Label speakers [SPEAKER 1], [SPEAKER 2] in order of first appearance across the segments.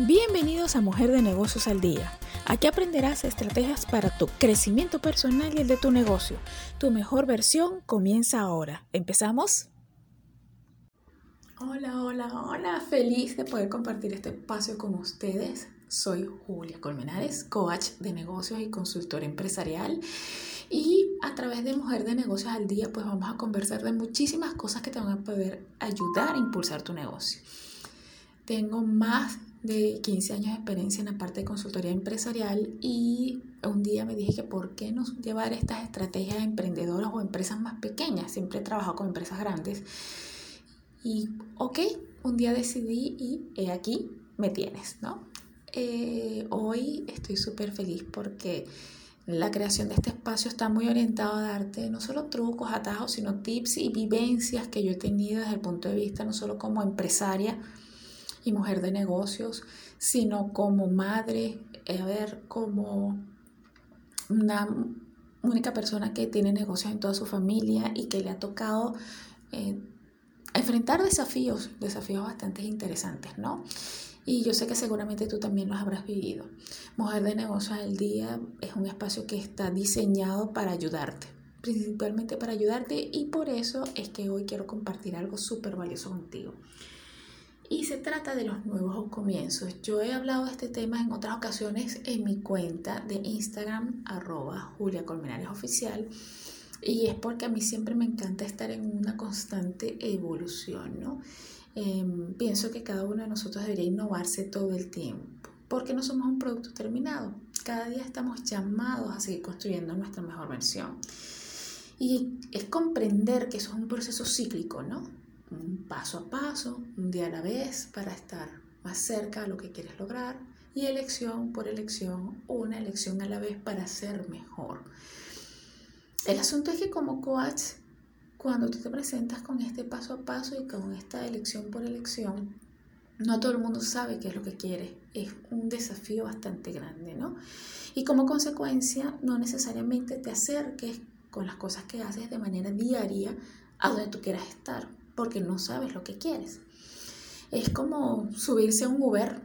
[SPEAKER 1] Bienvenidos a Mujer de Negocios al Día. Aquí aprenderás estrategias para tu crecimiento personal y el de tu negocio. Tu mejor versión comienza ahora. ¿Empezamos? Hola, hola, hola. Feliz de poder compartir este espacio con ustedes. Soy Julia Colmenares, coach de negocios y consultora empresarial. Y a través de Mujer de Negocios al Día, pues vamos a conversar de muchísimas cosas que te van a poder ayudar a impulsar tu negocio. Tengo más de 15 años de experiencia en la parte de consultoría empresarial y un día me dije que por qué no llevar estas estrategias emprendedoras o empresas más pequeñas. Siempre he trabajado con empresas grandes. Y ok, un día decidí y he aquí me tienes, ¿no? Eh, hoy estoy súper feliz porque la creación de este espacio está muy orientado a darte no solo trucos, atajos, sino tips y vivencias que yo he tenido desde el punto de vista no solo como empresaria, y mujer de negocios, sino como madre, eh, a ver, como una única persona que tiene negocios en toda su familia y que le ha tocado eh, enfrentar desafíos, desafíos bastante interesantes, ¿no? Y yo sé que seguramente tú también los habrás vivido. Mujer de Negocios al Día es un espacio que está diseñado para ayudarte, principalmente para ayudarte y por eso es que hoy quiero compartir algo súper valioso contigo y se trata de los nuevos comienzos. Yo he hablado de este tema en otras ocasiones en mi cuenta de Instagram, arroba Julia Colmenares Oficial, y es porque a mí siempre me encanta estar en una constante evolución, ¿no? Em, pienso que cada uno de nosotros debería innovarse todo el tiempo, porque no somos un producto terminado. Cada día estamos llamados a seguir construyendo nuestra mejor versión. Y es comprender que eso es un proceso cíclico, ¿no? Paso a paso, un día a la vez, para estar más cerca a lo que quieres lograr y elección por elección, una elección a la vez para ser mejor. El asunto es que como coach, cuando tú te presentas con este paso a paso y con esta elección por elección, no todo el mundo sabe qué es lo que quiere. Es un desafío bastante grande, ¿no? Y como consecuencia, no necesariamente te acerques con las cosas que haces de manera diaria a donde tú quieras estar porque no sabes lo que quieres. Es como subirse a un Uber,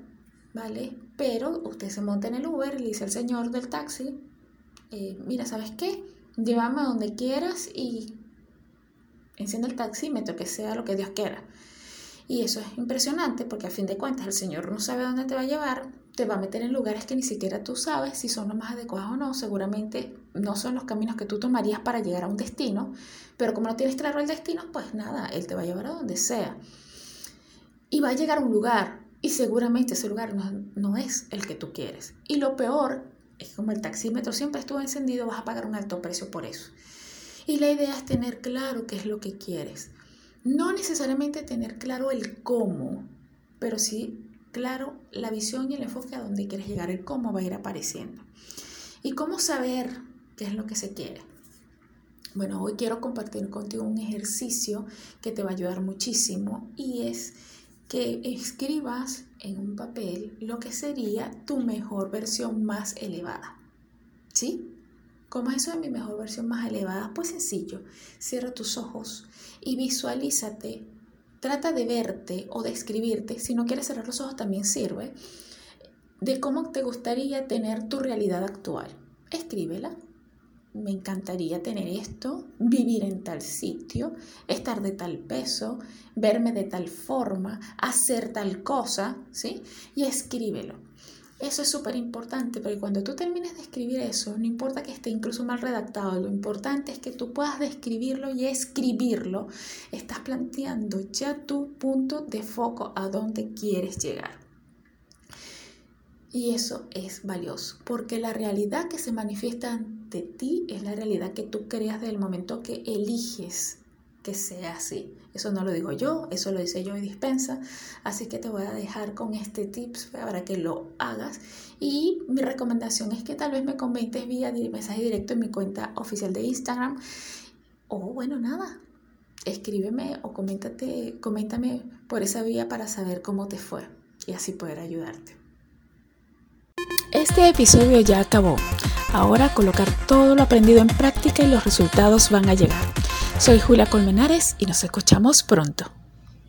[SPEAKER 1] ¿vale? Pero usted se monta en el Uber y le dice al señor del taxi, eh, mira, ¿sabes qué? Llévame a donde quieras y enciende el taxímetro, que sea lo que Dios quiera. Y eso es impresionante porque a fin de cuentas el Señor no sabe dónde te va a llevar, te va a meter en lugares que ni siquiera tú sabes si son los más adecuados o no. Seguramente no son los caminos que tú tomarías para llegar a un destino, pero como no tienes claro el destino, pues nada, Él te va a llevar a donde sea. Y va a llegar a un lugar y seguramente ese lugar no, no es el que tú quieres. Y lo peor es que como el taxímetro siempre estuvo encendido, vas a pagar un alto precio por eso. Y la idea es tener claro qué es lo que quieres. No necesariamente tener claro el cómo, pero sí claro la visión y el enfoque a donde quieres llegar, el cómo va a ir apareciendo. ¿Y cómo saber qué es lo que se quiere? Bueno, hoy quiero compartir contigo un ejercicio que te va a ayudar muchísimo y es que escribas en un papel lo que sería tu mejor versión más elevada. ¿Sí? ¿Cómo es eso de mi mejor versión más elevada? Pues sencillo, cierra tus ojos y visualízate Trata de verte o de escribirte, si no quieres cerrar los ojos también sirve, de cómo te gustaría tener tu realidad actual. Escríbela. Me encantaría tener esto, vivir en tal sitio, estar de tal peso, verme de tal forma, hacer tal cosa, ¿sí? Y escríbelo. Eso es súper importante, porque cuando tú termines de escribir eso, no importa que esté incluso mal redactado, lo importante es que tú puedas describirlo y escribirlo. Estás planteando ya tu punto de foco a dónde quieres llegar. Y eso es valioso, porque la realidad que se manifiesta ante ti es la realidad que tú creas desde el momento que eliges que sea así. Eso no lo digo yo, eso lo dice yo y dispensa. Así que te voy a dejar con este tips para que lo hagas. Y mi recomendación es que tal vez me comentes vía mensaje directo en mi cuenta oficial de Instagram. O bueno, nada, escríbeme o coméntate, coméntame por esa vía para saber cómo te fue y así poder ayudarte. Este episodio ya acabó. Ahora colocar todo lo aprendido en práctica y los resultados van a llegar. Soy Julia Colmenares y nos escuchamos pronto.